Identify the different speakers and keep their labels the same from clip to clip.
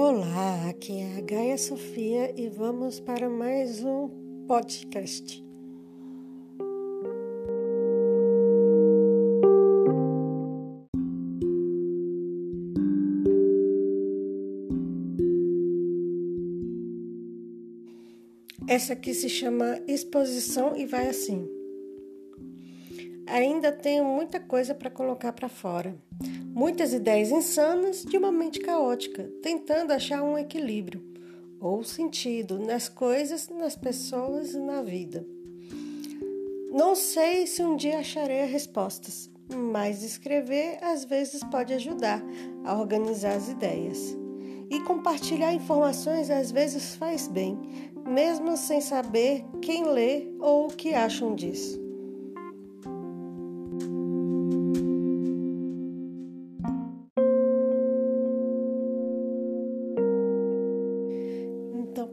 Speaker 1: Olá, aqui é a Gaia Sofia e vamos para mais um podcast. Essa aqui se chama exposição e vai assim. Ainda tenho muita coisa para colocar para fora. Muitas ideias insanas de uma mente caótica, tentando achar um equilíbrio ou sentido nas coisas, nas pessoas e na vida. Não sei se um dia acharei as respostas, mas escrever às vezes pode ajudar a organizar as ideias. E compartilhar informações às vezes faz bem, mesmo sem saber quem lê ou o que acham disso.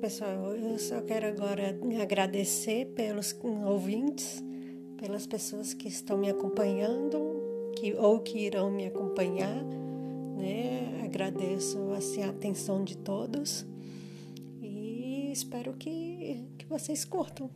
Speaker 1: Pessoal, eu só quero agora agradecer pelos ouvintes, pelas pessoas que estão me acompanhando, que ou que irão me acompanhar, né? Agradeço assim a atenção de todos e espero que, que vocês curtam.